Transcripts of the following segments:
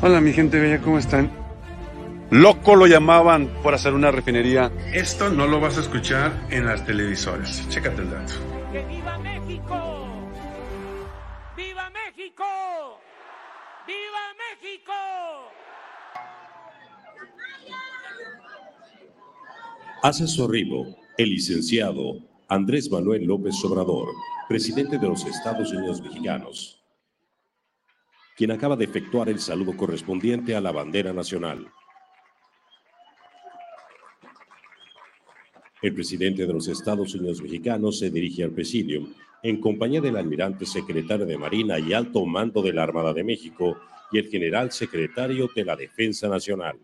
Hola mi gente bella, ¿cómo están? Loco lo llamaban por hacer una refinería. Esto no lo vas a escuchar en las televisoras. Chécate el dato. ¡Que viva México! ¡Viva México! ¡Viva México! Hace su arribo el licenciado Andrés Manuel López Obrador, presidente de los Estados Unidos mexicanos, quien acaba de efectuar el saludo correspondiente a la bandera nacional. El presidente de los Estados Unidos mexicanos se dirige al presidium en compañía del almirante secretario de Marina y alto mando de la Armada de México y el general secretario de la Defensa Nacional.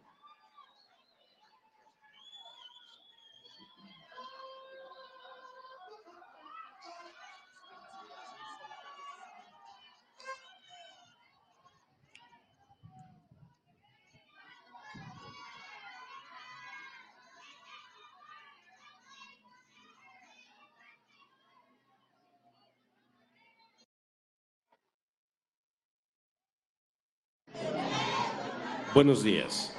Buenos días.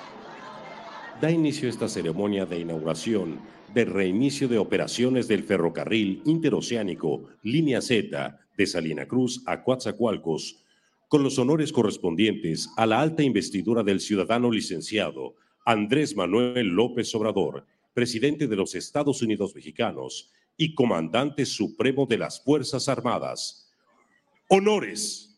Da inicio esta ceremonia de inauguración del reinicio de operaciones del ferrocarril interoceánico Línea Z de Salina Cruz a Coatzacoalcos, con los honores correspondientes a la alta investidura del ciudadano licenciado Andrés Manuel López Obrador, presidente de los Estados Unidos mexicanos y comandante supremo de las Fuerzas Armadas. Honores.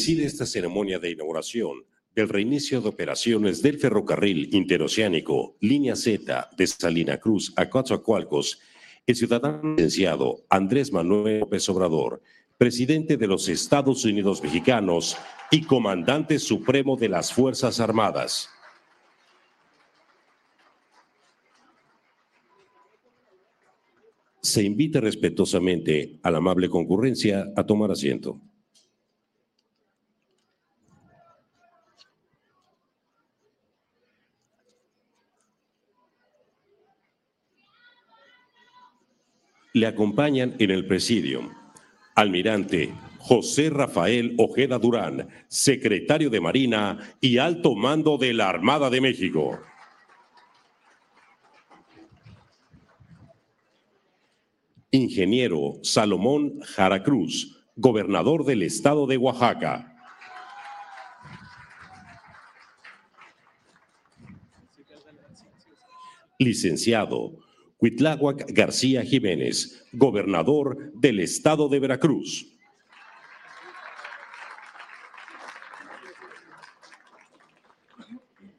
Preside esta ceremonia de inauguración del reinicio de operaciones del ferrocarril interoceánico Línea Z de Salina Cruz a Coatzacoalcos, el ciudadano licenciado Andrés Manuel López Obrador, presidente de los Estados Unidos mexicanos y comandante supremo de las Fuerzas Armadas. Se invita respetuosamente a la amable concurrencia a tomar asiento. Le acompañan en el presidium almirante José Rafael Ojeda Durán, secretario de Marina y alto mando de la Armada de México. Ingeniero Salomón Jara Cruz, gobernador del estado de Oaxaca. Licenciado Cuitláhuac García Jiménez, gobernador del estado de Veracruz.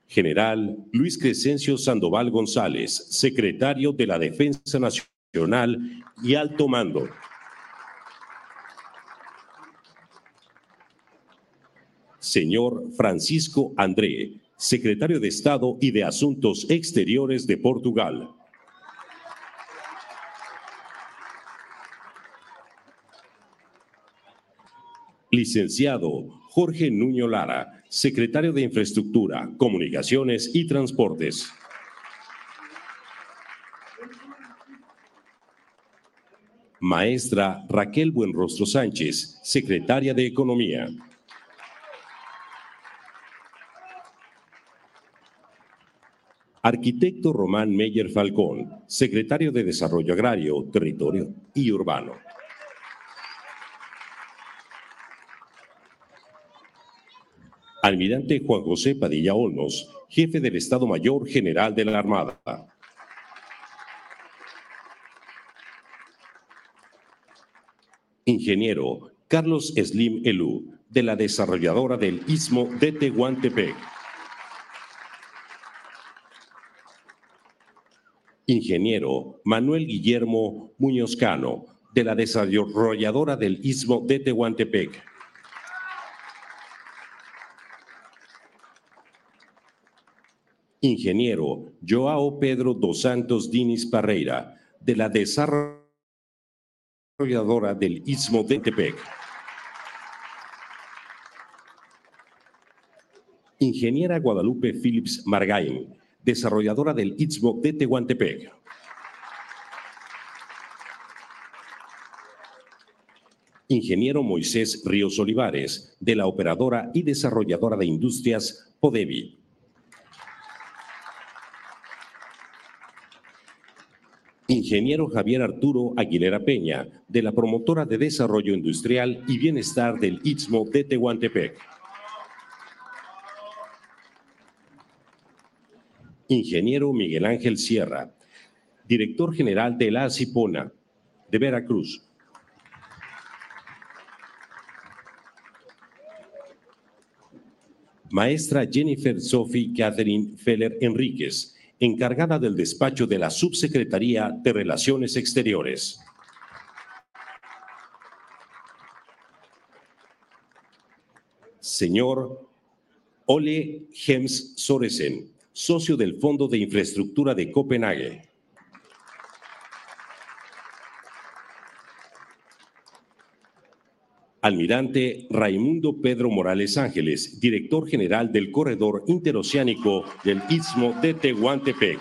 General Luis Crescencio Sandoval González, secretario de la Defensa Nacional y Alto Mando. Señor Francisco André, secretario de Estado y de Asuntos Exteriores de Portugal. Licenciado Jorge Nuño Lara, secretario de Infraestructura, Comunicaciones y Transportes. Maestra Raquel Buenrostro Sánchez, secretaria de Economía. Arquitecto Román Meyer Falcón, secretario de Desarrollo Agrario, Territorio y Urbano. Almirante Juan José Padilla Olmos, jefe del Estado Mayor General de la Armada. Ingeniero Carlos Slim Elú, de la desarrolladora del Istmo de Tehuantepec. Ingeniero Manuel Guillermo Muñoz Cano, de la desarrolladora del Istmo de Tehuantepec. Ingeniero Joao Pedro dos Santos Dinis Parreira, de la desarrolladora del Istmo de Tepec. Ingeniera Guadalupe Phillips Margain, desarrolladora del Istmo de Tehuantepec. Ingeniero Moisés Ríos Olivares, de la operadora y desarrolladora de industrias Podevi. Ingeniero Javier Arturo Aguilera Peña, de la promotora de Desarrollo Industrial y Bienestar del Istmo de Tehuantepec. Ingeniero Miguel Ángel Sierra, director general de la Cipona, de Veracruz. Maestra Jennifer Sophie Catherine Feller Enríquez, encargada del despacho de la Subsecretaría de Relaciones Exteriores. Señor Ole Hems Soresen, socio del Fondo de Infraestructura de Copenhague. Almirante Raimundo Pedro Morales Ángeles, director general del Corredor Interoceánico del Istmo de Tehuantepec.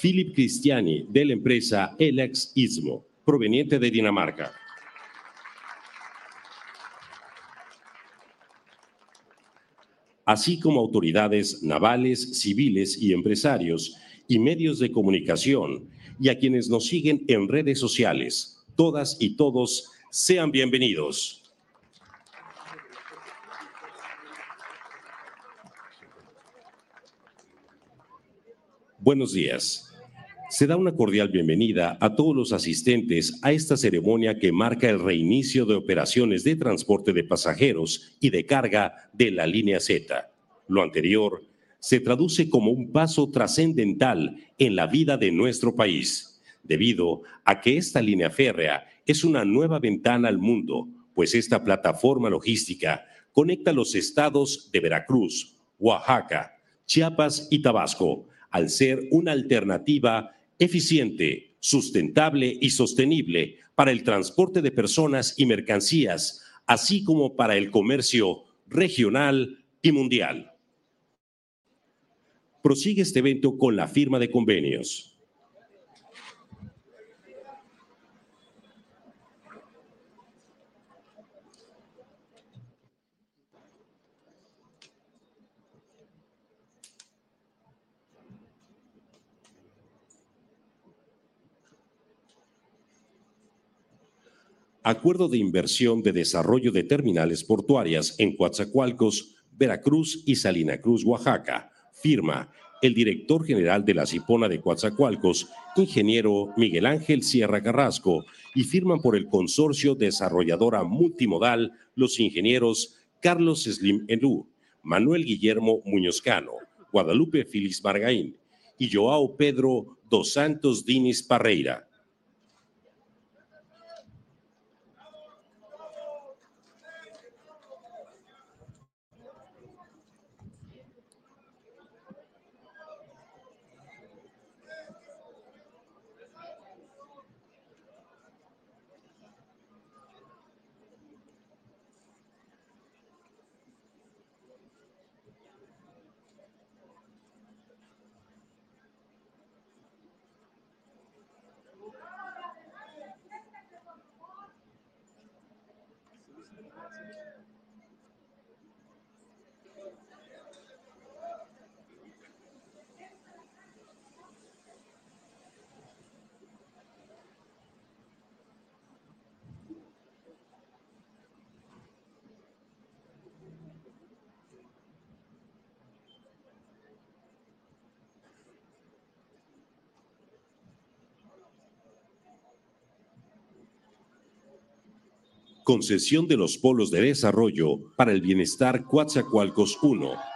Philip Cristiani, de la empresa Elex Istmo, proveniente de Dinamarca. Así como autoridades navales, civiles y empresarios y medios de comunicación y a quienes nos siguen en redes sociales. Todas y todos sean bienvenidos. Buenos días. Se da una cordial bienvenida a todos los asistentes a esta ceremonia que marca el reinicio de operaciones de transporte de pasajeros y de carga de la línea Z. Lo anterior se traduce como un paso trascendental en la vida de nuestro país, debido a que esta línea férrea es una nueva ventana al mundo, pues esta plataforma logística conecta los estados de Veracruz, Oaxaca, Chiapas y Tabasco, al ser una alternativa eficiente, sustentable y sostenible para el transporte de personas y mercancías, así como para el comercio regional y mundial prosigue este evento con la firma de convenios. Acuerdo de inversión de desarrollo de terminales portuarias en Coatzacoalcos, Veracruz y Salina Cruz, Oaxaca firma el director general de la Cipona de Coatzacoalcos, ingeniero Miguel Ángel Sierra Carrasco, y firman por el consorcio desarrolladora multimodal los ingenieros Carlos Slim Elú, Manuel Guillermo Muñozcano, Guadalupe Félix Margaín y Joao Pedro dos Santos Dinis Parreira. Concesión de los polos de desarrollo para el bienestar Coatzacoalcos 1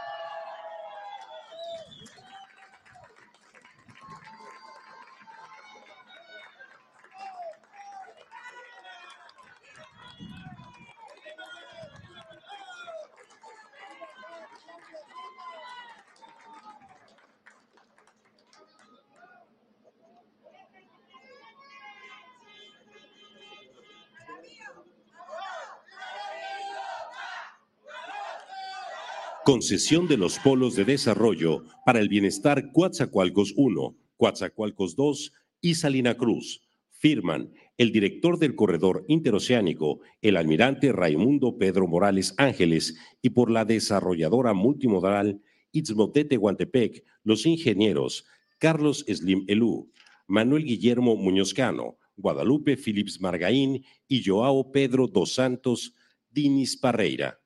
concesión de los polos de desarrollo para el bienestar Coatzacoalcos 1, Coatzacoalcos 2 y Salina Cruz. Firman el director del corredor interoceánico, el almirante Raimundo Pedro Morales Ángeles, y por la desarrolladora multimodal Itzmotete Guantepec, los ingenieros Carlos Slim Elú, Manuel Guillermo Muñozcano, Guadalupe Philips Margaín y Joao Pedro dos Santos Dinis Parreira.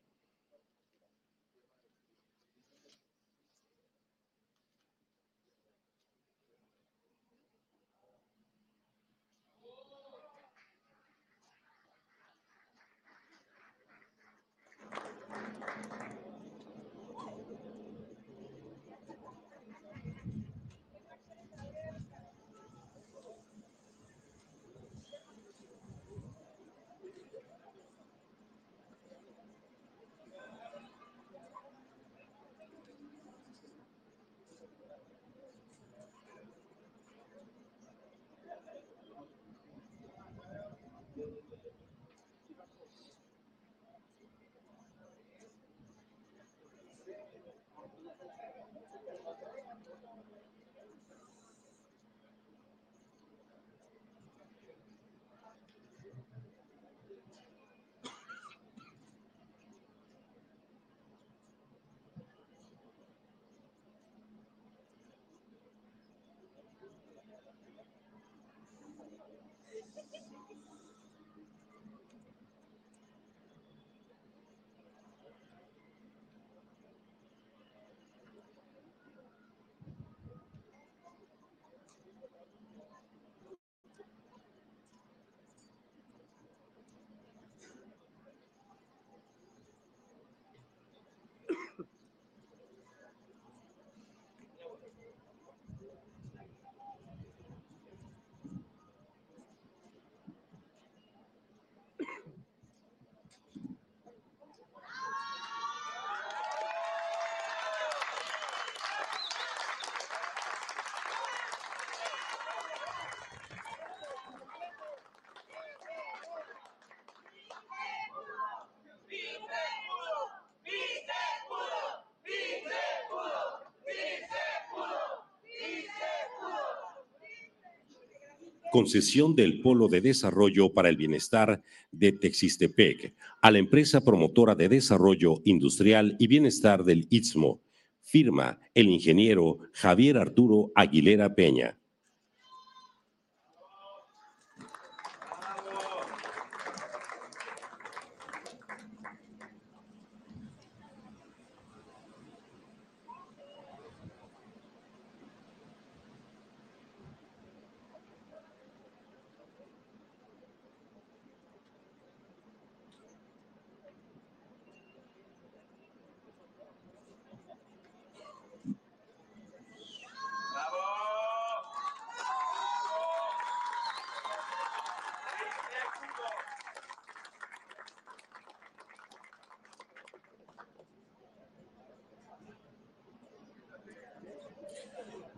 Concesión del Polo de Desarrollo para el Bienestar de Texistepec a la empresa promotora de desarrollo industrial y bienestar del Istmo. Firma el ingeniero Javier Arturo Aguilera Peña.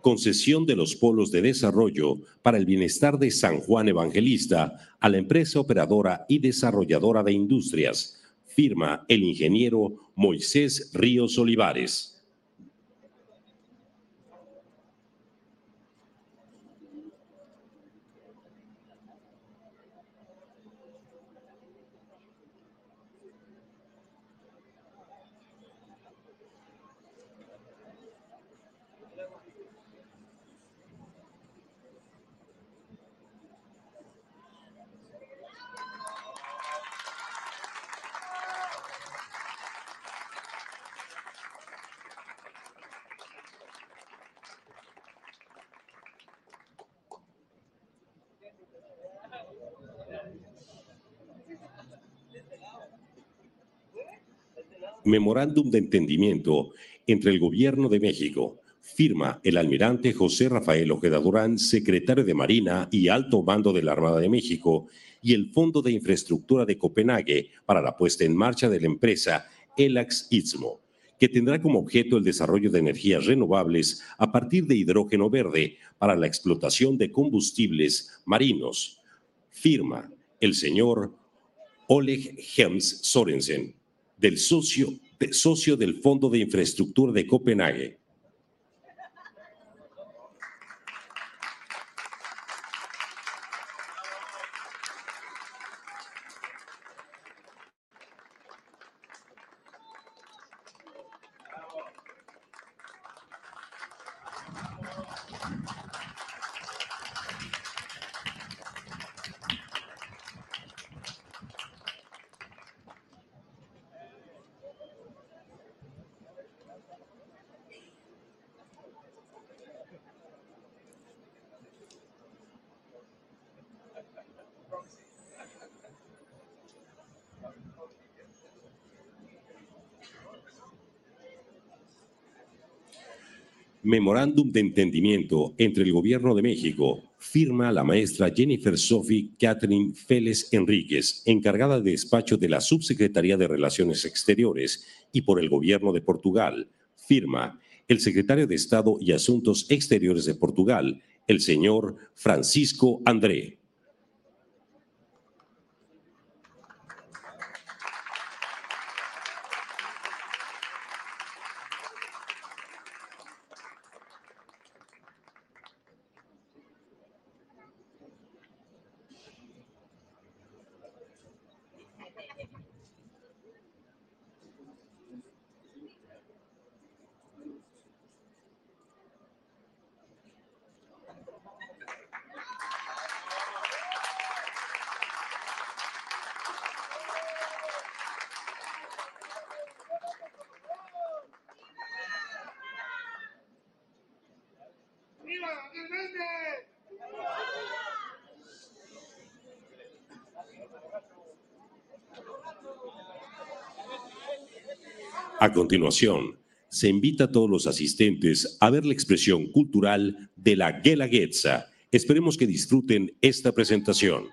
Concesión de los polos de desarrollo para el bienestar de San Juan Evangelista a la empresa operadora y desarrolladora de industrias. Firma el ingeniero Moisés Ríos Olivares. Memorándum de entendimiento entre el Gobierno de México, firma el almirante José Rafael Ojeda Durán, secretario de Marina y alto mando de la Armada de México, y el Fondo de Infraestructura de Copenhague para la puesta en marcha de la empresa Elax Istmo, que tendrá como objeto el desarrollo de energías renovables a partir de hidrógeno verde para la explotación de combustibles marinos. Firma el señor Oleg Hems Sorensen del socio, socio del Fondo de Infraestructura de Copenhague. Memorándum de entendimiento entre el Gobierno de México, firma la maestra Jennifer Sophie Catherine Félez Enríquez, encargada de despacho de la Subsecretaría de Relaciones Exteriores, y por el Gobierno de Portugal, firma el secretario de Estado y Asuntos Exteriores de Portugal, el señor Francisco André. A continuación, se invita a todos los asistentes a ver la expresión cultural de la Guelaguetza. Esperemos que disfruten esta presentación.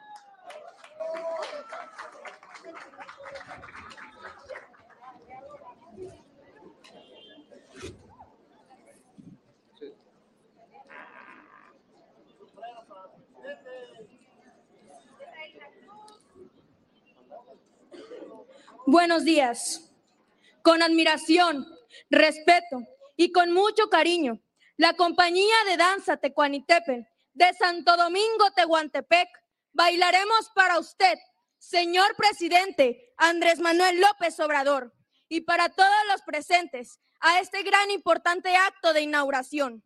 Buenos días con admiración, respeto y con mucho cariño, la compañía de danza Tecuanitepe de Santo Domingo, Tehuantepec, bailaremos para usted, señor presidente Andrés Manuel López Obrador, y para todos los presentes a este gran importante acto de inauguración.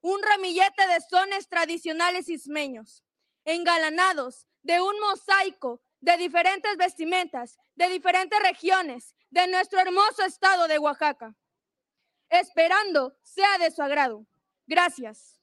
Un ramillete de sones tradicionales ismeños, engalanados de un mosaico de diferentes vestimentas, de diferentes regiones, de nuestro hermoso estado de Oaxaca, esperando sea de su agrado. Gracias.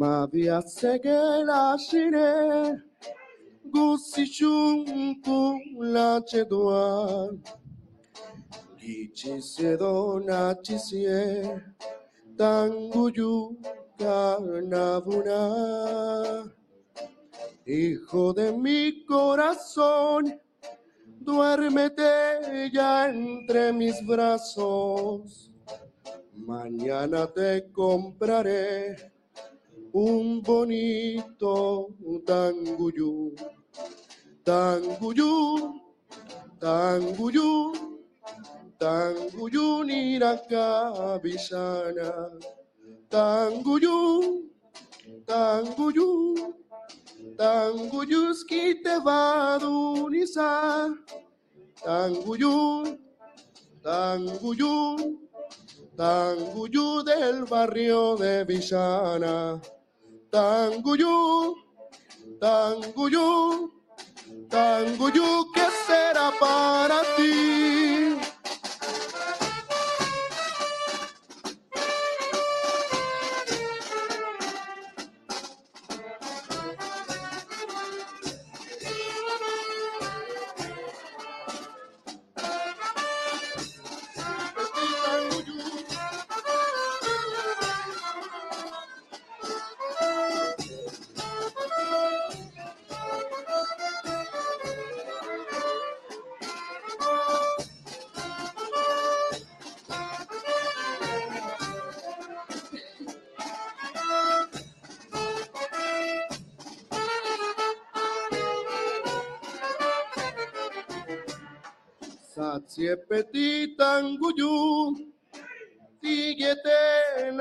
Mavia segela shire Gusi chunku la chedua Gichi sedona chisie Tanguyu carnavuna Hijo de mi corazón Duérmete ya entre mis brazos. Mañana te compraré un bonito tanguyú, tanguyú, tanguyú, tanguyú niracabillana, tanguyú, tanguyú, tanguyuski te va a dunizar, tanguyú, tanguyú, tanguyú del barrio de Villana. Tanguyú, Tanguyú, Tanguyú, ¿qué será para ti?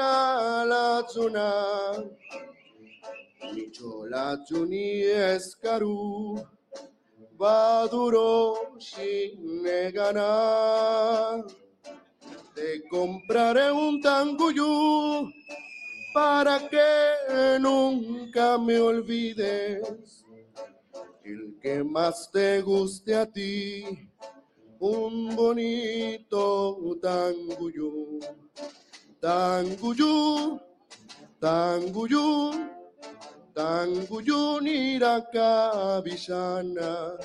Tigete na la zona. Nichola juni escaru, va duro sin ganar. Te compraré un tanguyú para que nunca me olvides. El que más te guste a ti un bonito tanguyú, tanguyú, tanguyú, tanguyú niracabillana,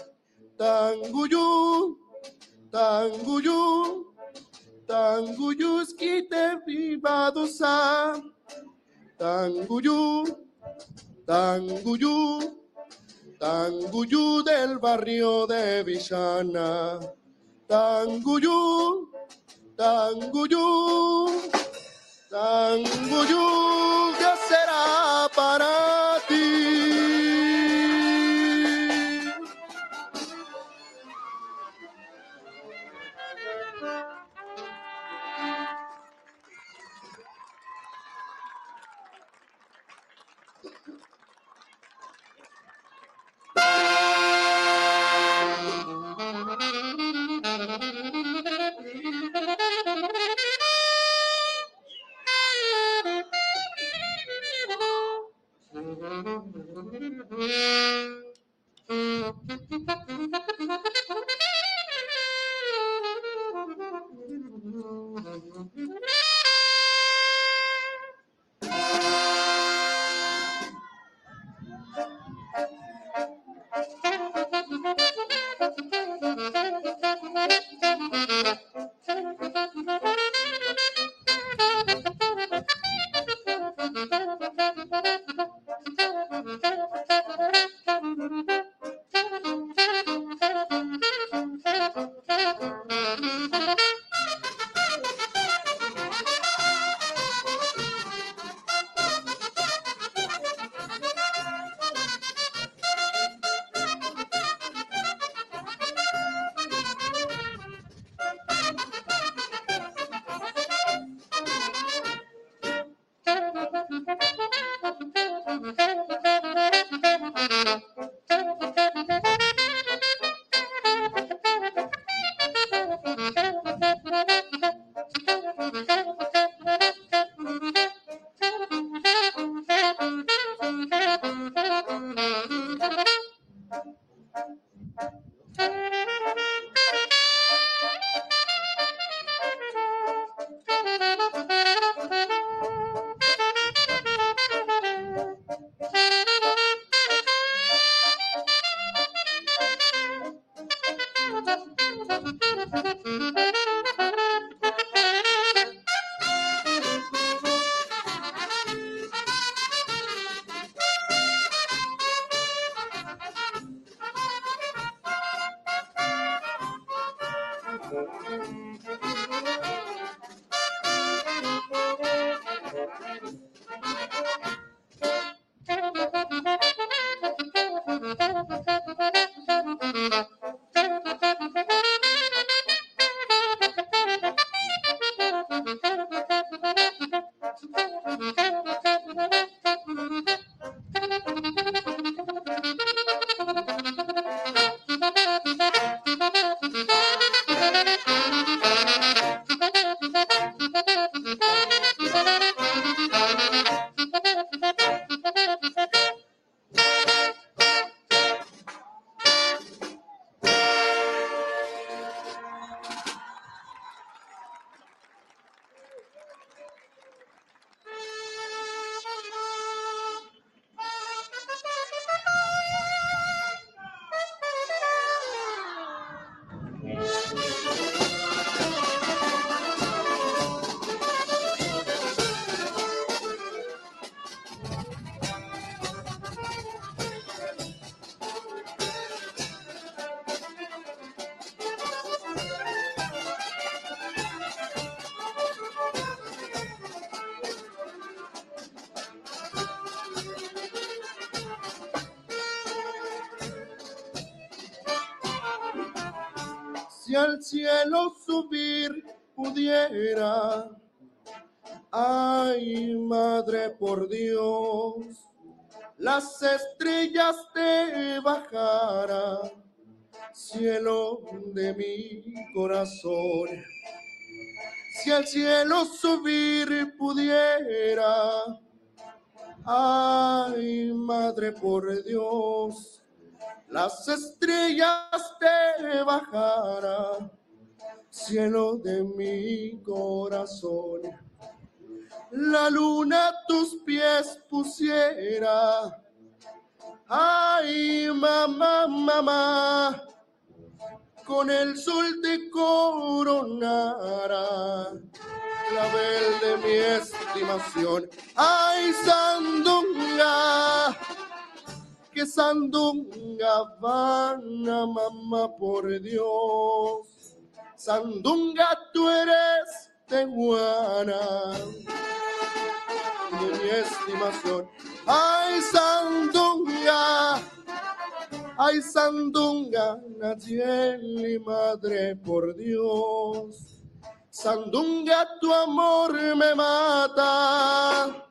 tanguyú, tanguyú, tanguyuski te vivadosa, tanguyú, tanguyú, tanguyú del barrio de Villana. Tanguyú, Tanguyú, Tanguyú, ¿qué será para ti? Si al cielo subir pudiera, ay madre por Dios, las estrellas te bajara, cielo de mi corazón. Si al cielo subir pudiera, ay madre por Dios, las estrellas te bajara, cielo de mi corazón. La luna tus pies pusiera, ay mamá, mamá, con el sol te coronara, clavel de mi estimación. Ay, sandunga, que sandunga vana, mamá, por Dios. Sandunga, tú eres tehuana de mi estimación. Ay, sandunga, ay, sandunga, Nayeli, madre, por Dios. Sandunga, tu amor me mata.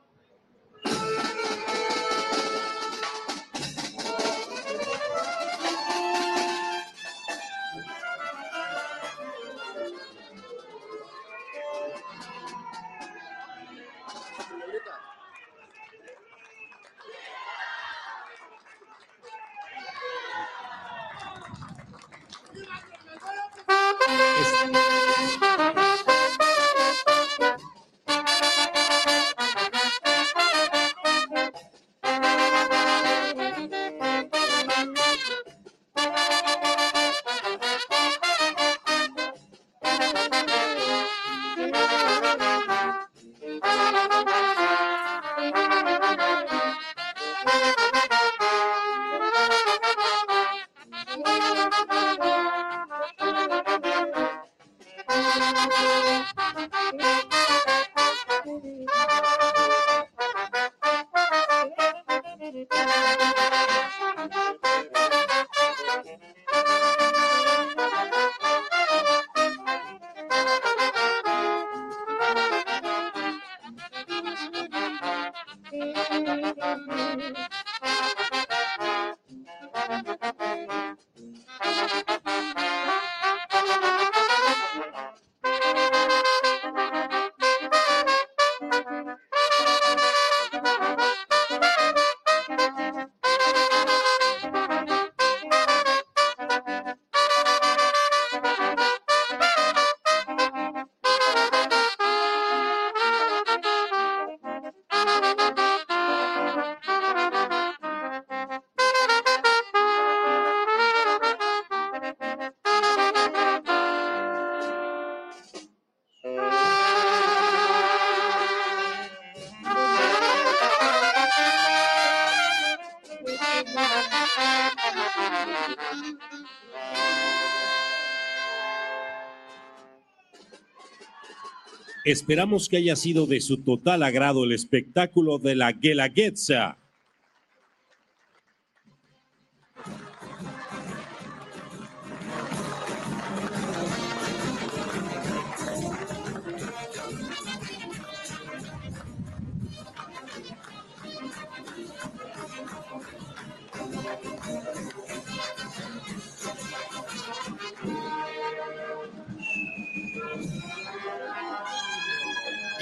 Esperamos que haya sido de su total agrado el espectáculo de la Guelaguetza.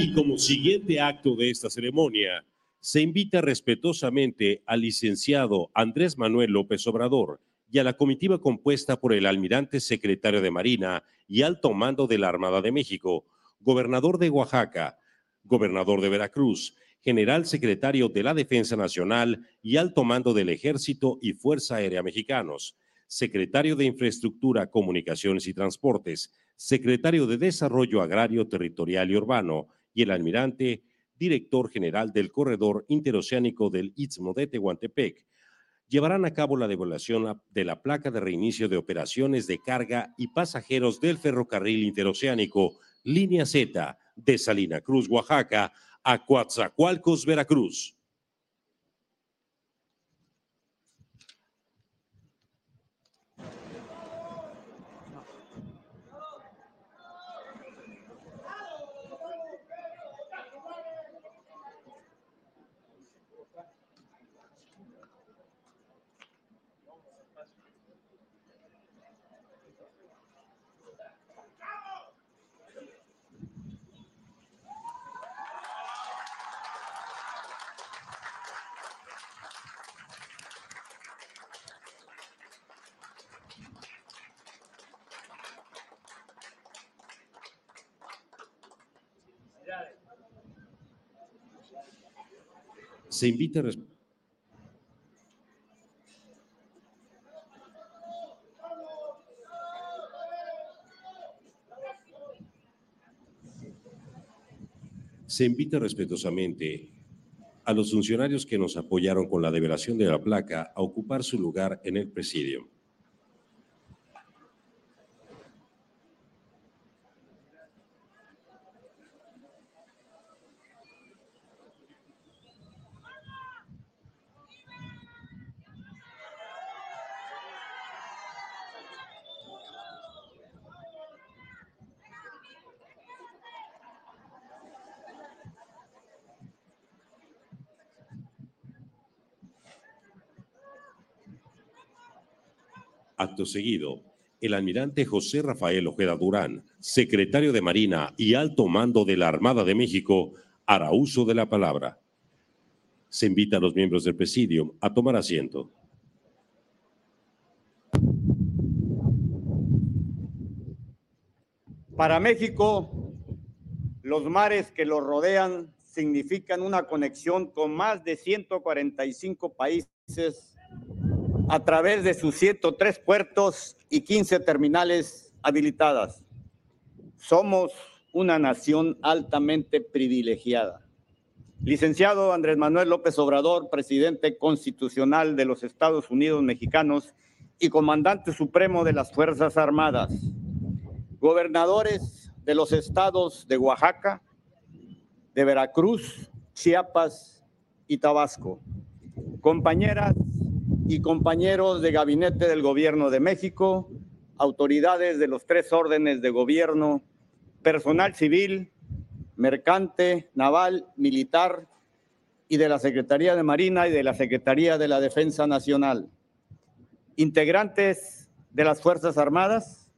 Y como siguiente acto de esta ceremonia, se invita respetuosamente al licenciado Andrés Manuel López Obrador y a la comitiva compuesta por el almirante secretario de Marina y alto mando de la Armada de México, gobernador de Oaxaca, gobernador de Veracruz, general secretario de la Defensa Nacional y alto mando del Ejército y Fuerza Aérea Mexicanos, secretario de Infraestructura, Comunicaciones y Transportes, secretario de Desarrollo Agrario, Territorial y Urbano, y el almirante, director general del Corredor Interoceánico del Istmo de Tehuantepec, llevarán a cabo la devaluación de la placa de reinicio de operaciones de carga y pasajeros del ferrocarril interoceánico Línea Z de Salina Cruz, Oaxaca, a Coatzacoalcos, Veracruz. Se invita Se invita respetuosamente a los funcionarios que nos apoyaron con la develación de la placa a ocupar su lugar en el presidio. Acto seguido, el almirante José Rafael Ojeda Durán, secretario de Marina y alto mando de la Armada de México, hará uso de la palabra. Se invita a los miembros del presidium a tomar asiento. Para México, los mares que lo rodean significan una conexión con más de 145 países a través de sus 103 puertos y 15 terminales habilitadas. Somos una nación altamente privilegiada. Licenciado Andrés Manuel López Obrador, presidente constitucional de los Estados Unidos mexicanos y comandante supremo de las Fuerzas Armadas, gobernadores de los estados de Oaxaca, de Veracruz, Chiapas y Tabasco, compañeras y compañeros de gabinete del gobierno de México, autoridades de los tres órdenes de gobierno, personal civil, mercante, naval, militar y de la Secretaría de Marina y de la Secretaría de la Defensa Nacional, integrantes de las Fuerzas Armadas,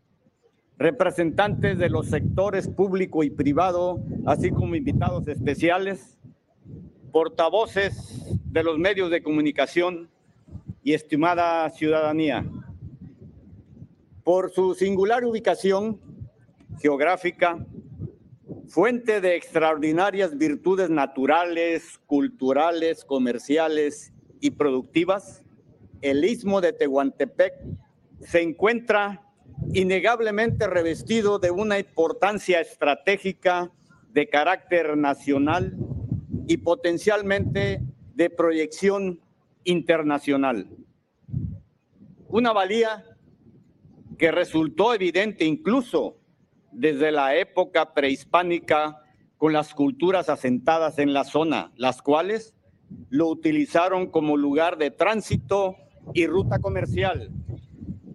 representantes de los sectores público y privado, así como invitados especiales, portavoces de los medios de comunicación, y estimada ciudadanía. Por su singular ubicación geográfica, fuente de extraordinarias virtudes naturales, culturales, comerciales y productivas, el istmo de Tehuantepec se encuentra innegablemente revestido de una importancia estratégica de carácter nacional y potencialmente de proyección internacional. Una valía que resultó evidente incluso desde la época prehispánica con las culturas asentadas en la zona, las cuales lo utilizaron como lugar de tránsito y ruta comercial,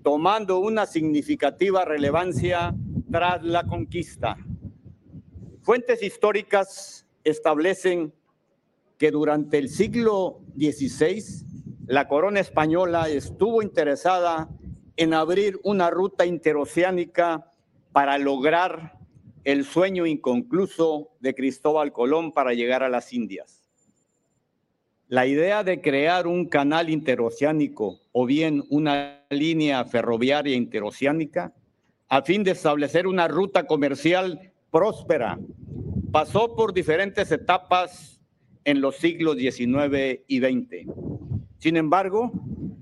tomando una significativa relevancia tras la conquista. Fuentes históricas establecen que durante el siglo XVI la corona española estuvo interesada en abrir una ruta interoceánica para lograr el sueño inconcluso de Cristóbal Colón para llegar a las Indias. La idea de crear un canal interoceánico o bien una línea ferroviaria interoceánica a fin de establecer una ruta comercial próspera pasó por diferentes etapas en los siglos XIX y XX. Sin embargo,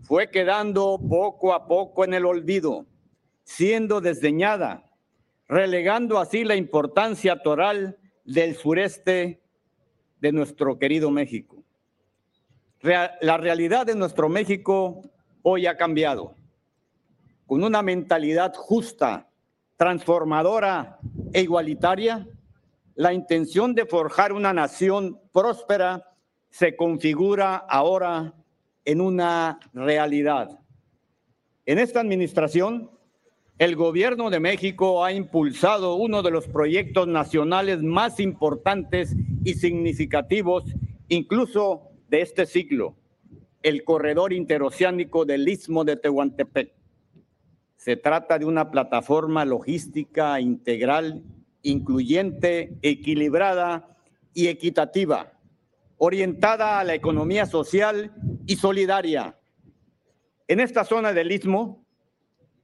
fue quedando poco a poco en el olvido, siendo desdeñada, relegando así la importancia toral del sureste de nuestro querido México. La realidad de nuestro México hoy ha cambiado, con una mentalidad justa, transformadora e igualitaria, la intención de forjar una nación próspera se configura ahora en una realidad. En esta administración, el gobierno de México ha impulsado uno de los proyectos nacionales más importantes y significativos, incluso de este siglo, el corredor interoceánico del Istmo de Tehuantepec. Se trata de una plataforma logística integral, incluyente, equilibrada y equitativa orientada a la economía social y solidaria. En esta zona del istmo,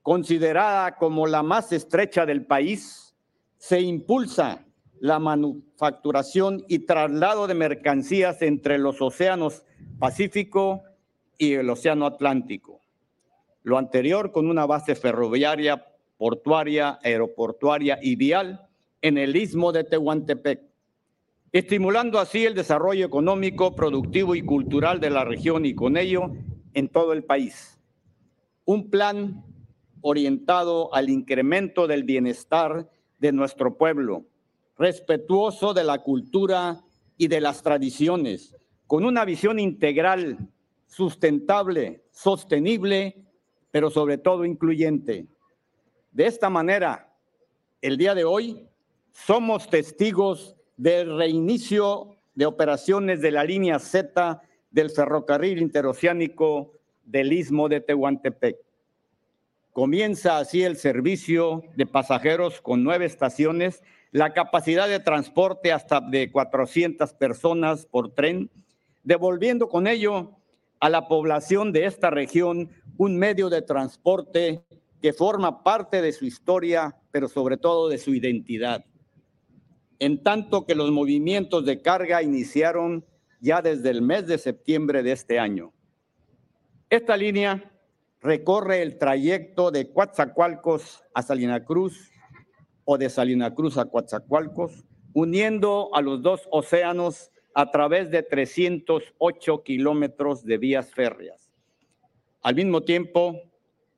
considerada como la más estrecha del país, se impulsa la manufacturación y traslado de mercancías entre los océanos Pacífico y el Océano Atlántico. Lo anterior con una base ferroviaria, portuaria, aeroportuaria y vial en el istmo de Tehuantepec estimulando así el desarrollo económico, productivo y cultural de la región y con ello en todo el país. Un plan orientado al incremento del bienestar de nuestro pueblo, respetuoso de la cultura y de las tradiciones, con una visión integral, sustentable, sostenible, pero sobre todo incluyente. De esta manera, el día de hoy somos testigos del reinicio de operaciones de la línea Z del ferrocarril interoceánico del istmo de Tehuantepec. Comienza así el servicio de pasajeros con nueve estaciones, la capacidad de transporte hasta de 400 personas por tren, devolviendo con ello a la población de esta región un medio de transporte que forma parte de su historia, pero sobre todo de su identidad en tanto que los movimientos de carga iniciaron ya desde el mes de septiembre de este año. Esta línea recorre el trayecto de Coatzacoalcos a Salina Cruz o de Salina Cruz a Coatzacoalcos, uniendo a los dos océanos a través de 308 kilómetros de vías férreas. Al mismo tiempo,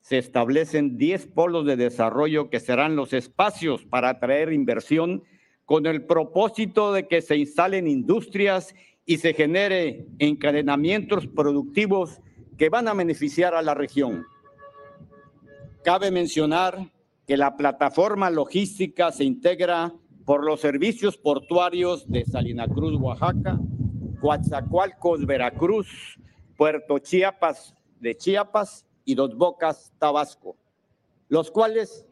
se establecen 10 polos de desarrollo que serán los espacios para atraer inversión con el propósito de que se instalen industrias y se genere encadenamientos productivos que van a beneficiar a la región. Cabe mencionar que la plataforma logística se integra por los servicios portuarios de Salina Cruz, Oaxaca, Coatzacoalcos, Veracruz, Puerto Chiapas de Chiapas y Dos Bocas, Tabasco, los cuales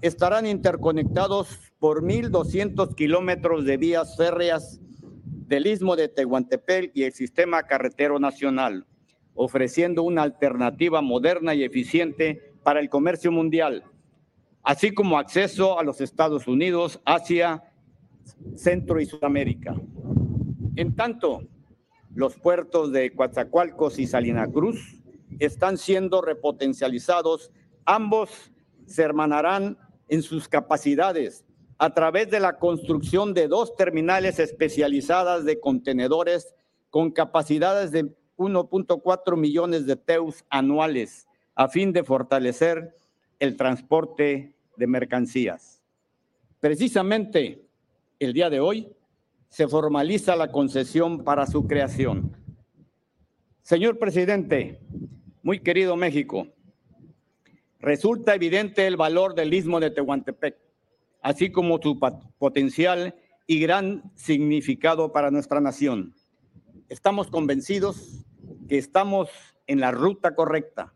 estarán interconectados por 1.200 kilómetros de vías férreas del istmo de Tehuantepec y el sistema carretero nacional, ofreciendo una alternativa moderna y eficiente para el comercio mundial, así como acceso a los Estados Unidos, Asia, Centro y Sudamérica. En tanto, los puertos de Coatzacoalcos y Salina Cruz están siendo repotencializados. Ambos se hermanarán en sus capacidades a través de la construcción de dos terminales especializadas de contenedores con capacidades de 1.4 millones de teus anuales, a fin de fortalecer el transporte de mercancías. Precisamente el día de hoy se formaliza la concesión para su creación. Señor presidente, muy querido México, resulta evidente el valor del istmo de Tehuantepec, así como su potencial y gran significado para nuestra nación. Estamos convencidos que estamos en la ruta correcta.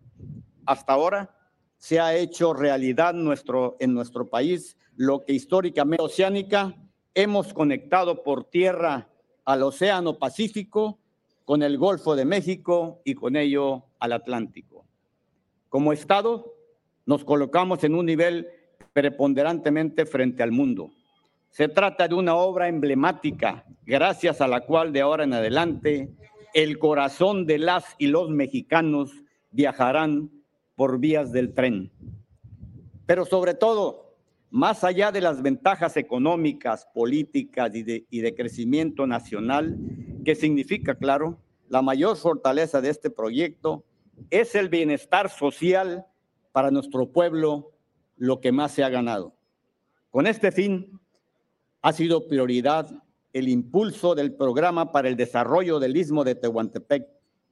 Hasta ahora se ha hecho realidad nuestro, en nuestro país lo que históricamente oceánica hemos conectado por tierra al Océano Pacífico con el Golfo de México y con ello al Atlántico. Como Estado, nos colocamos en un nivel preponderantemente frente al mundo. Se trata de una obra emblemática, gracias a la cual de ahora en adelante el corazón de las y los mexicanos viajarán por vías del tren. Pero sobre todo, más allá de las ventajas económicas, políticas y de, crecimiento nacional, que significa, claro, la mayor fortaleza de este proyecto es el bienestar social para nuestro pueblo, lo que más se ha ganado. Con este fin, ha sido prioridad el impulso del programa para el desarrollo del istmo de Tehuantepec,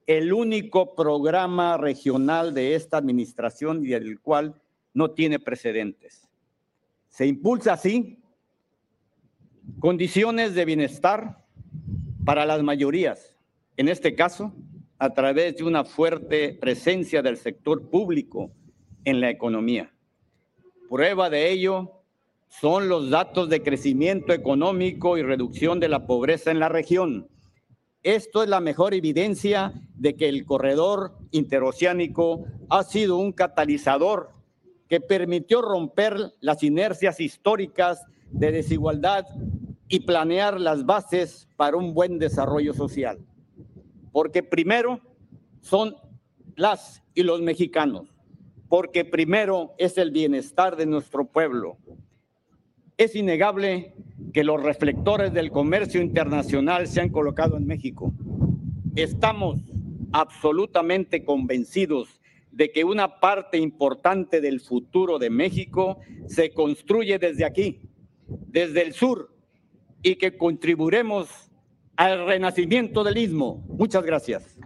el único programa regional de esta administración y el cual no tiene precedentes. Se impulsa así condiciones de bienestar para las mayorías, en este caso, a través de una fuerte presencia del sector público en la economía. Prueba de ello son los datos de crecimiento económico y reducción de la pobreza en la región. Esto es la mejor evidencia de que el corredor interoceánico ha sido un catalizador que permitió romper las inercias históricas de desigualdad y planear las bases para un buen desarrollo social. Porque primero son las y los mexicanos, porque primero es el bienestar de nuestro pueblo, es innegable que los reflectores del comercio internacional se han colocado en México. Estamos absolutamente convencidos de que una parte importante del futuro de México se construye desde aquí, desde el sur, y que contribuiremos al renacimiento del istmo. Muchas gracias.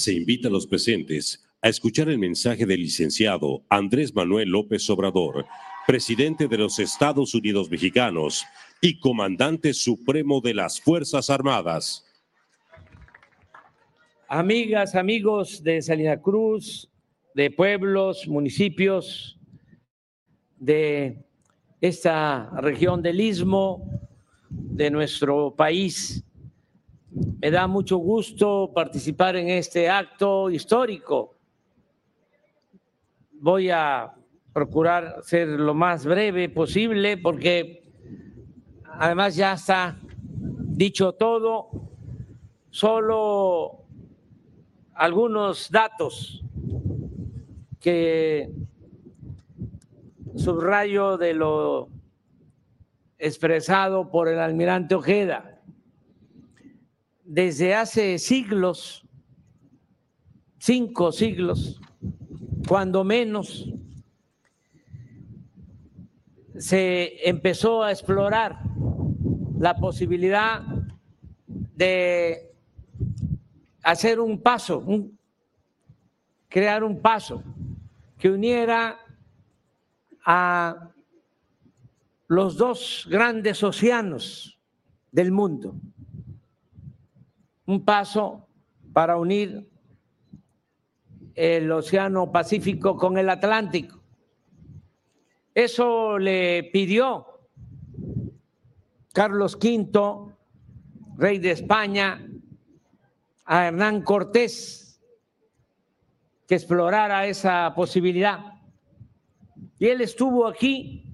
Se invita a los presentes a escuchar el mensaje del licenciado Andrés Manuel López Obrador, presidente de los Estados Unidos mexicanos y comandante supremo de las Fuerzas Armadas. Amigas, amigos de Salina Cruz, de pueblos, municipios de esta región del istmo de nuestro país, me da mucho gusto participar en este acto histórico. Voy a procurar ser lo más breve posible porque además ya está dicho todo, solo algunos datos que subrayo de lo expresado por el almirante Ojeda desde hace siglos, cinco siglos, cuando menos, se empezó a explorar la posibilidad de hacer un paso, crear un paso que uniera a los dos grandes océanos del mundo, un paso para unir el Océano Pacífico con el Atlántico. Eso le pidió Carlos V, rey de España, a Hernán Cortés que explorara esa posibilidad. Y él estuvo aquí,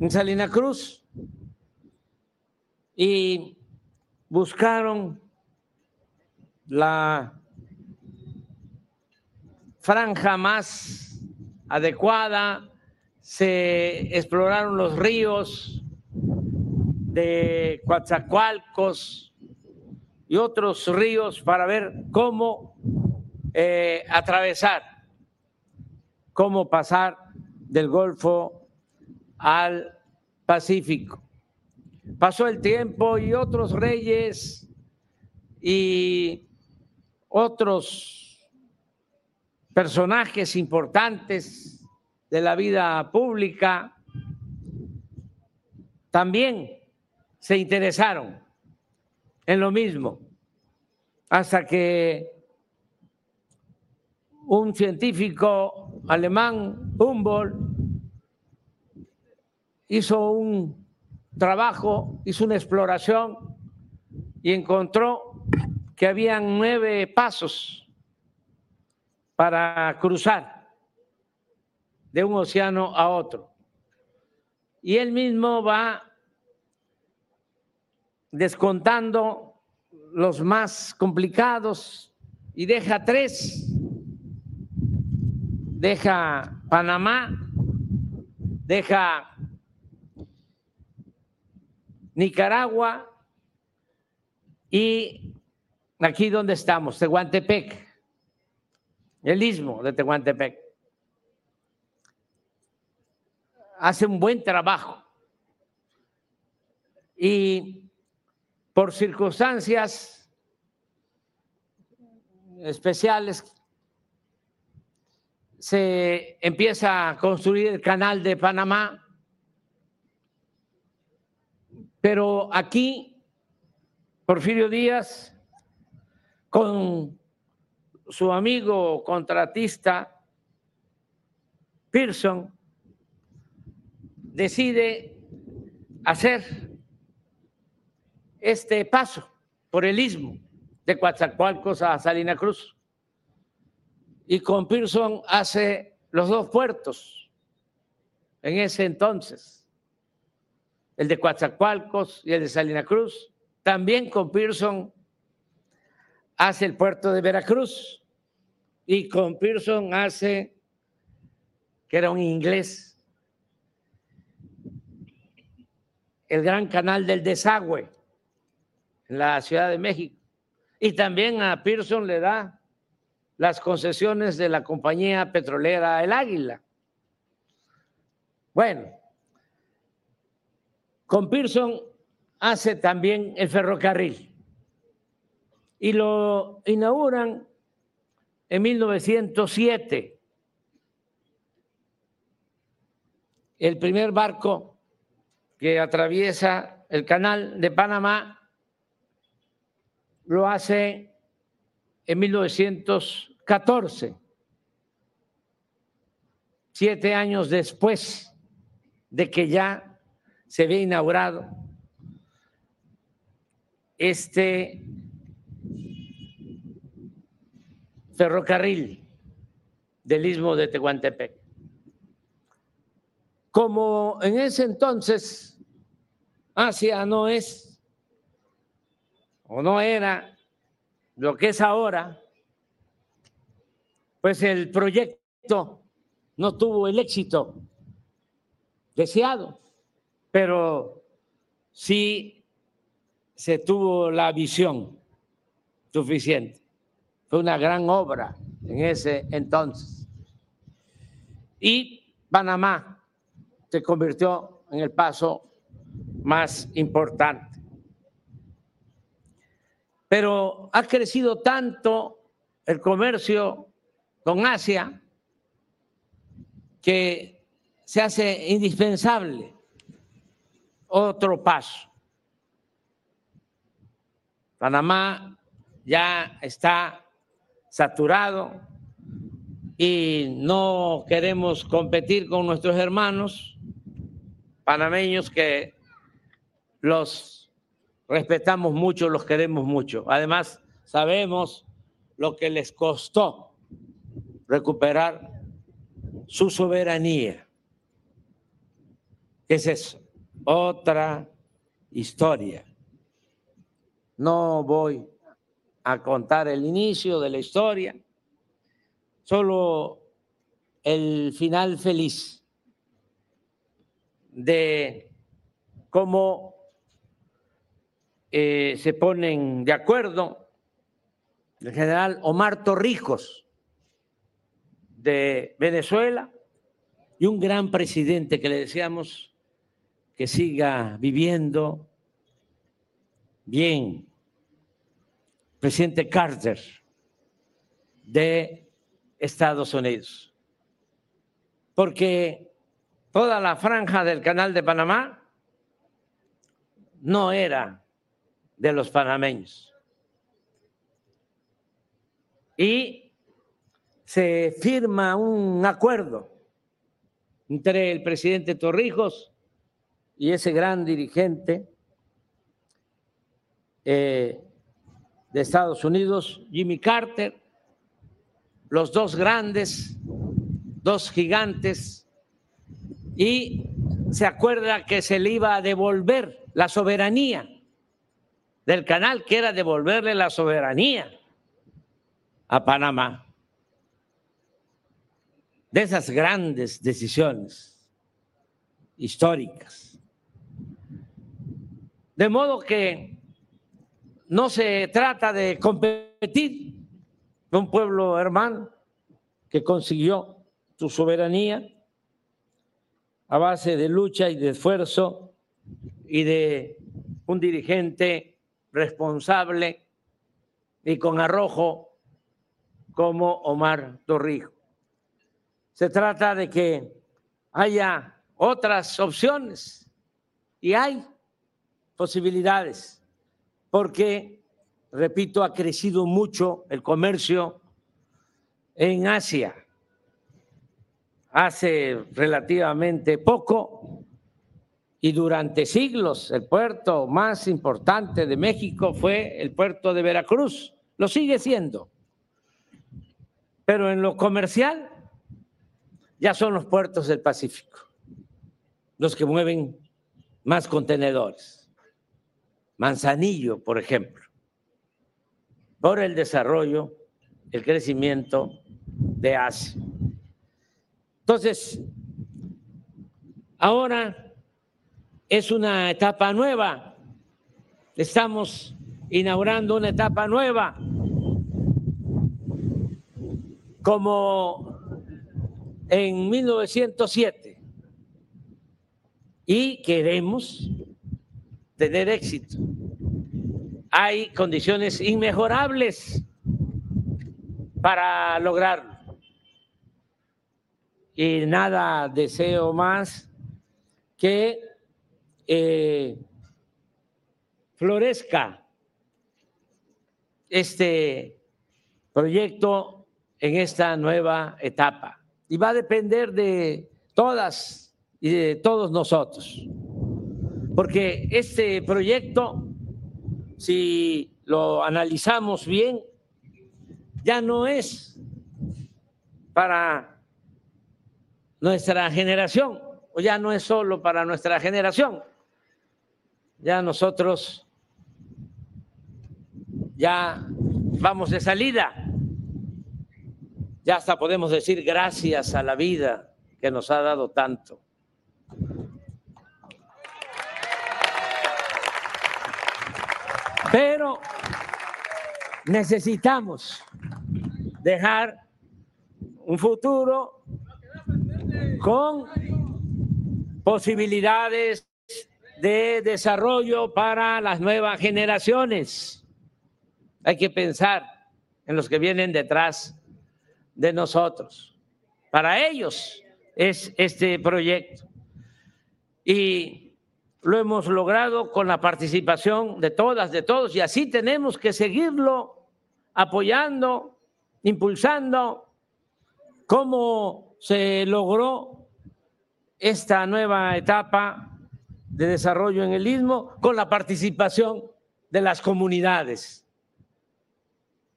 en Salina Cruz, y buscaron la franja más adecuada, se exploraron los ríos de Coatzacoalcos y otros ríos para ver cómo eh, atravesar, cómo pasar del Golfo al Pacífico. Pasó el tiempo y otros reyes y otros personajes importantes de la vida pública también se interesaron en lo mismo, hasta que un científico alemán, Humboldt, hizo un trabajo, hizo una exploración y encontró que habían nueve pasos para cruzar de un océano a otro. Y él mismo va descontando los más complicados y deja tres. Deja Panamá, deja Nicaragua y aquí donde estamos, Tehuantepec, el istmo de Tehuantepec. Hace un buen trabajo. Y por circunstancias especiales se empieza a construir el canal de Panamá, pero aquí Porfirio Díaz con su amigo contratista Pearson decide hacer este paso por el istmo de Coatzacoalcos a Salina Cruz. Y con Pearson hace los dos puertos en ese entonces, el de Coatzacoalcos y el de Salina Cruz. También con Pearson hace el puerto de Veracruz y con Pearson hace, que era un inglés, el gran canal del desagüe en la Ciudad de México. Y también a Pearson le da las concesiones de la compañía petrolera El Águila. Bueno, con Pearson hace también el ferrocarril y lo inauguran en 1907. El primer barco que atraviesa el canal de Panamá lo hace en 1914, siete años después de que ya se había inaugurado este ferrocarril del istmo de Tehuantepec. Como en ese entonces Asia no es o no era lo que es ahora, pues el proyecto no tuvo el éxito deseado, pero sí se tuvo la visión suficiente. Fue una gran obra en ese entonces. Y Panamá se convirtió en el paso más importante. Pero ha crecido tanto el comercio con Asia que se hace indispensable otro paso. Panamá ya está saturado y no queremos competir con nuestros hermanos panameños que los respetamos mucho, los queremos mucho. Además, sabemos lo que les costó recuperar su soberanía. ¿Qué es eso? Otra historia. No voy a contar el inicio de la historia, solo el final feliz de cómo eh, se ponen de acuerdo el general Omar Torrijos de Venezuela y un gran presidente que le deseamos que siga viviendo bien, presidente Carter de Estados Unidos. Porque toda la franja del canal de Panamá no era de los panameños. Y se firma un acuerdo entre el presidente Torrijos y ese gran dirigente eh, de Estados Unidos, Jimmy Carter, los dos grandes, dos gigantes, y se acuerda que se le iba a devolver la soberanía del canal, que era devolverle la soberanía a Panamá. De esas grandes decisiones históricas. De modo que no se trata de competir con un pueblo hermano que consiguió su soberanía a base de lucha y de esfuerzo y de un dirigente responsable y con arrojo como Omar Torrijos. Se trata de que haya otras opciones y hay posibilidades, porque, repito, ha crecido mucho el comercio en Asia. Hace relativamente poco y durante siglos el puerto más importante de México fue el puerto de Veracruz. Lo sigue siendo. Pero en lo comercial ya son los puertos del Pacífico los que mueven más contenedores. Manzanillo, por ejemplo, por el desarrollo, el crecimiento de Asia. Entonces, ahora es una etapa nueva. Estamos inaugurando una etapa nueva. Como en 1907, y queremos tener éxito. Hay condiciones inmejorables para lograrlo. Y nada deseo más que eh, florezca este proyecto en esta nueva etapa. Y va a depender de todas y de todos nosotros. Porque este proyecto, si lo analizamos bien, ya no es para nuestra generación, o ya no es solo para nuestra generación. Ya nosotros ya vamos de salida. Ya hasta podemos decir gracias a la vida que nos ha dado tanto. Pero necesitamos dejar un futuro con posibilidades de desarrollo para las nuevas generaciones. Hay que pensar en los que vienen detrás de nosotros. Para ellos es este proyecto. Y lo hemos logrado con la participación de todas, de todos, y así tenemos que seguirlo apoyando, impulsando, cómo se logró esta nueva etapa de desarrollo en el istmo con la participación de las comunidades,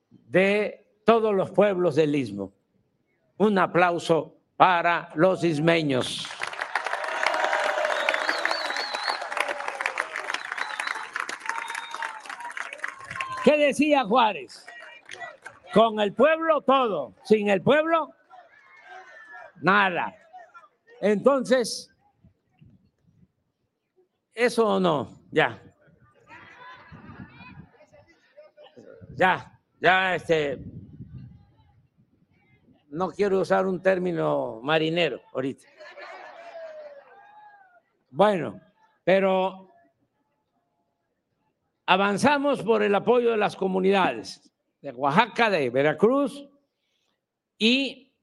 de todos los pueblos del istmo. Un aplauso para los ismeños. ¿Qué decía Juárez? Con el pueblo todo, sin el pueblo nada. Entonces, eso o no, ya. Ya, ya, este, no quiero usar un término marinero ahorita. Bueno, pero avanzamos por el apoyo de las comunidades de Oaxaca, de Veracruz, y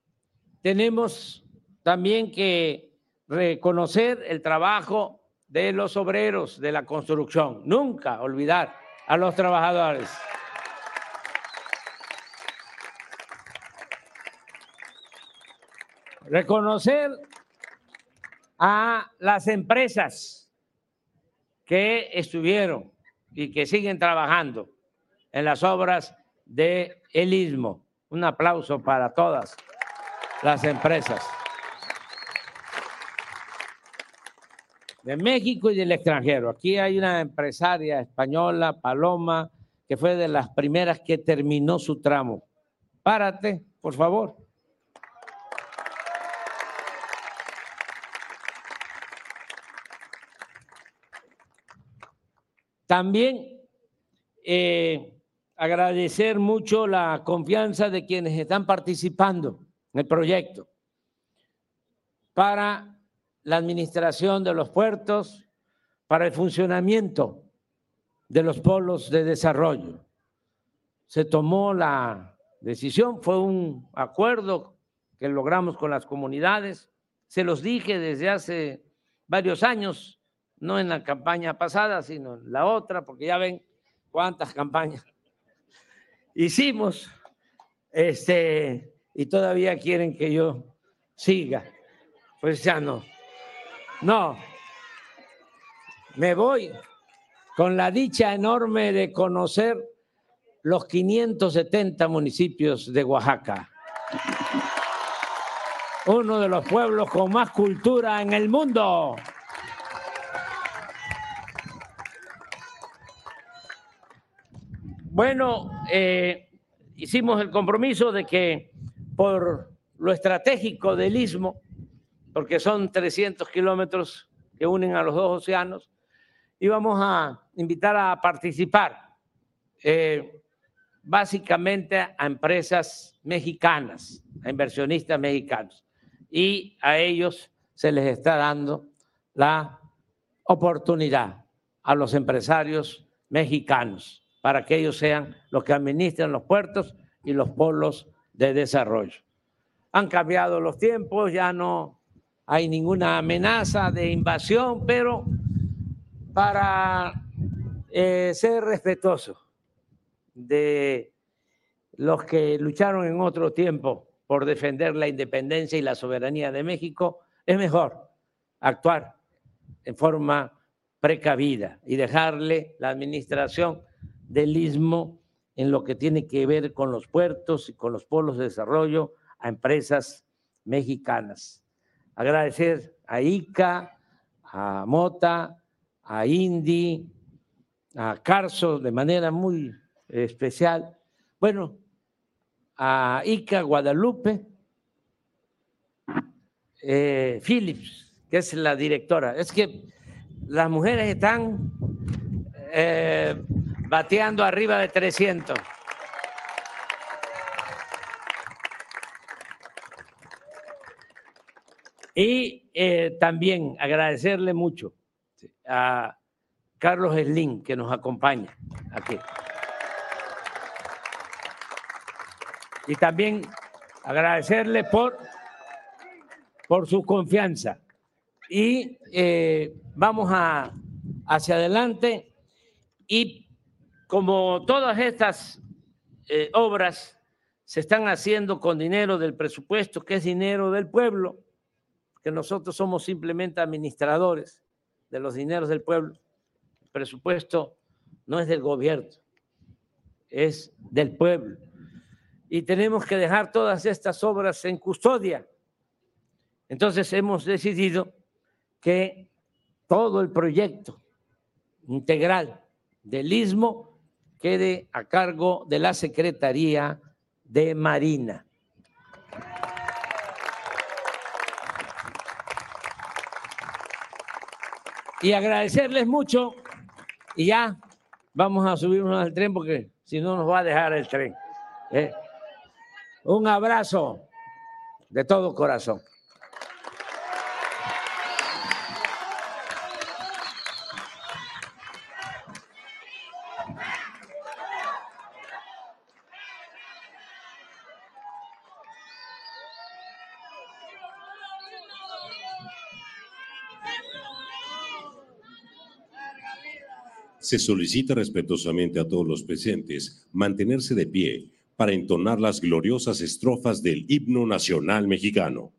tenemos también que reconocer el trabajo de los obreros de la construcción, nunca olvidar a los trabajadores. Reconocer a las empresas que estuvieron y que siguen trabajando en las obras de el Istmo. Un aplauso para todas las empresas de México y del extranjero. Aquí hay una empresaria española, Paloma, que fue de las primeras que terminó su tramo. Párate, por favor. También eh, agradecer mucho la confianza de quienes están participando en el proyecto para la administración de los puertos, para el funcionamiento de los polos de desarrollo. Se tomó la decisión, fue un acuerdo que logramos con las comunidades, se los dije desde hace varios años, no en la campaña pasada, sino en la otra, porque ya ven cuántas campañas hicimos, este, y todavía quieren que yo siga. Pues ya no. No. Me voy con la dicha enorme de conocer los 570 municipios de Oaxaca. Uno de los pueblos con más cultura en el mundo. Bueno, eh, hicimos el compromiso de que por lo estratégico del istmo, porque son 300 kilómetros que unen a los dos océanos, íbamos a invitar a participar eh, básicamente a empresas mexicanas, a inversionistas mexicanos, y a ellos se les está dando la oportunidad a los empresarios mexicanos para que ellos sean los que administren los puertos y los polos de desarrollo. Han cambiado los tiempos, ya no hay ninguna amenaza de invasión, pero para eh, ser respetuoso de los que lucharon en otro tiempo por defender la independencia y la soberanía de México, es mejor actuar en forma precavida y dejarle la administración del istmo en lo que tiene que ver con los puertos y con los polos de desarrollo a empresas mexicanas. Agradecer a ICA, a Mota, a Indy, a Carso de manera muy especial. Bueno, a ICA Guadalupe, eh, Phillips, que es la directora. Es que las mujeres están eh, bateando arriba de 300. Y eh, también agradecerle mucho a Carlos Slim, que nos acompaña aquí. Y también agradecerle por, por su confianza. Y eh, vamos a, hacia adelante y como todas estas eh, obras se están haciendo con dinero del presupuesto, que es dinero del pueblo, que nosotros somos simplemente administradores de los dineros del pueblo, el presupuesto no es del gobierno, es del pueblo. Y tenemos que dejar todas estas obras en custodia. Entonces hemos decidido que todo el proyecto integral del istmo quede a cargo de la Secretaría de Marina. Y agradecerles mucho y ya vamos a subirnos al tren porque si no nos va a dejar el tren. ¿eh? Un abrazo de todo corazón. Se solicita respetuosamente a todos los presentes mantenerse de pie para entonar las gloriosas estrofas del himno nacional mexicano.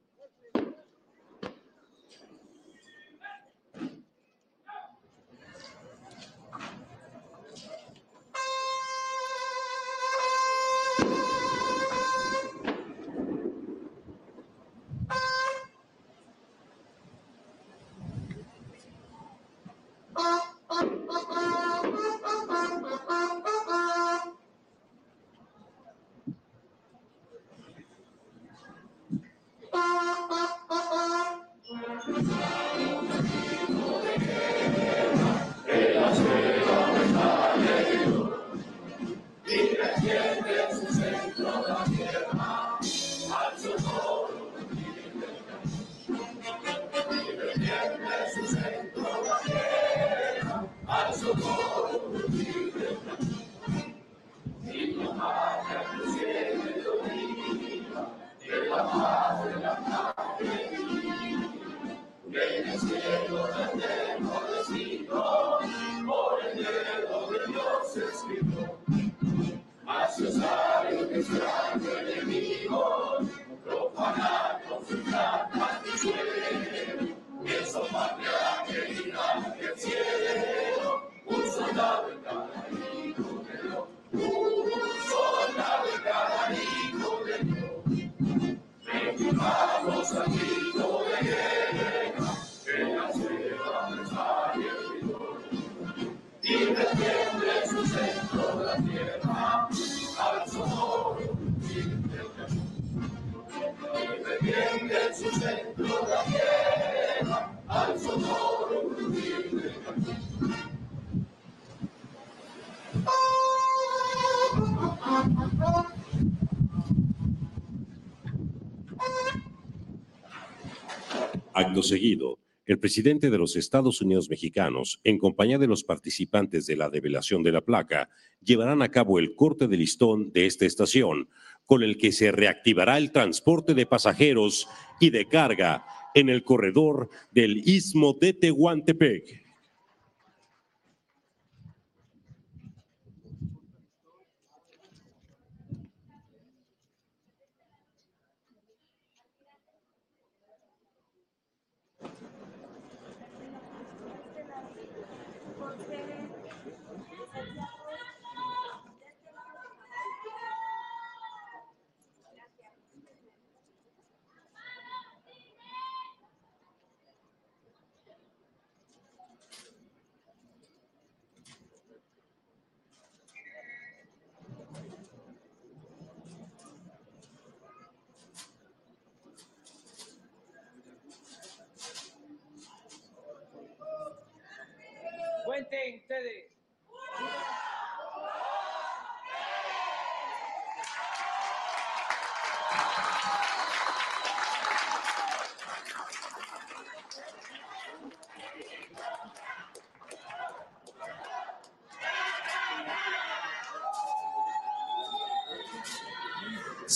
Acto seguido, el presidente de los Estados Unidos mexicanos, en compañía de los participantes de la develación de la placa, llevarán a cabo el corte de listón de esta estación, con el que se reactivará el transporte de pasajeros y de carga en el corredor del Istmo de Tehuantepec.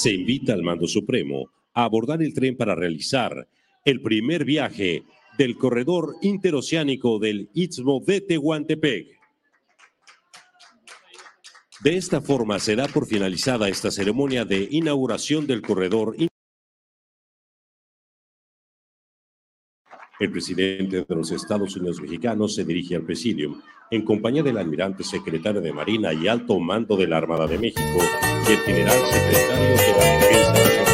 Se invita al mando supremo a abordar el tren para realizar el primer viaje del corredor interoceánico del Istmo de Tehuantepec. De esta forma será por finalizada esta ceremonia de inauguración del corredor. El presidente de los Estados Unidos mexicanos se dirige al presidium en compañía del almirante secretario de Marina y alto mando de la Armada de México y el general secretario de la Defensa.